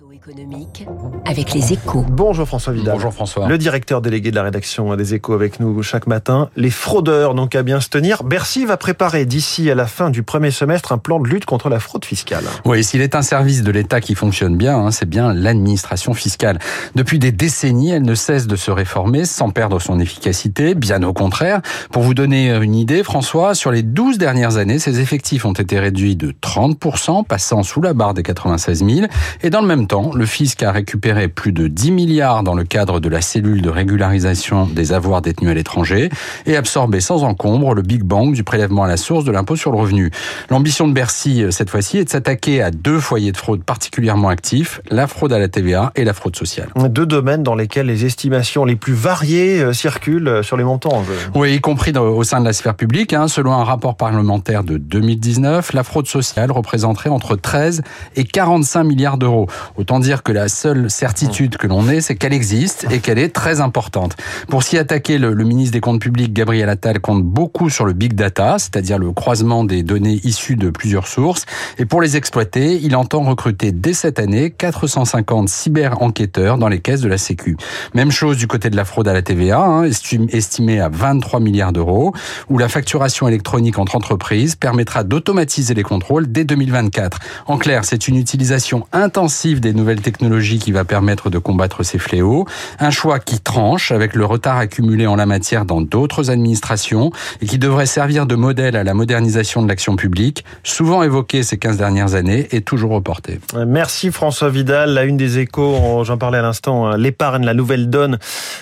Économique avec les échos. Bonjour François Vidal. Bonjour François. Le directeur délégué de la rédaction des échos avec nous chaque matin. Les fraudeurs n'ont qu'à bien se tenir. Bercy va préparer d'ici à la fin du premier semestre un plan de lutte contre la fraude fiscale. Oui, s'il est un service de l'État qui fonctionne bien, hein, c'est bien l'administration fiscale. Depuis des décennies, elle ne cesse de se réformer sans perdre son efficacité, bien au contraire. Pour vous donner une idée, François, sur les 12 dernières années, ses effectifs ont été réduits de 30%, passant sous la barre des 96 000. Et dans le même temps, le fisc a récupéré plus de 10 milliards dans le cadre de la cellule de régularisation des avoirs détenus à l'étranger et absorbé sans encombre le Big Bang du prélèvement à la source de l'impôt sur le revenu. L'ambition de Bercy, euh, cette fois-ci, est de s'attaquer à deux foyers de fraude particulièrement actifs, la fraude à la TVA et la fraude sociale. Deux domaines dans lesquels les estimations les plus variées euh, circulent euh, sur les montants. Oui, y compris au sein de la sphère publique. Hein. Selon un rapport parlementaire de 2019, la fraude sociale représenterait entre 13 et 45 milliards d'euros. Autant dire que la seule certitude que l'on ait, c'est qu'elle existe et qu'elle est très importante. Pour s'y attaquer, le, ministre des Comptes publics, Gabriel Attal, compte beaucoup sur le big data, c'est-à-dire le croisement des données issues de plusieurs sources. Et pour les exploiter, il entend recruter dès cette année 450 cyber-enquêteurs dans les caisses de la Sécu. Même chose du côté de la fraude à la TVA, hein, estimée à 23 milliards d'euros, où la facturation électronique entre entreprises permettra d'automatiser les contrôles dès 2024. En clair, c'est une utilisation intensive des nouvelles technologies qui va permettre de combattre ces fléaux. Un choix qui tranche avec le retard accumulé en la matière dans d'autres administrations et qui devrait servir de modèle à la modernisation de l'action publique, souvent évoqué ces 15 dernières années et toujours reporté. Merci François Vidal. La une des échos, j'en parlais à l'instant, hein, l'épargne, la nouvelle donne,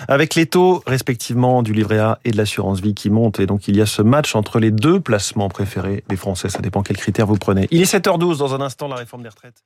avec les taux respectivement du livret A et de l'assurance vie qui montent. Et donc il y a ce match entre les deux placements préférés des Français. Ça dépend quels critères vous prenez. Il est 7h12 dans un instant, la réforme des retraites.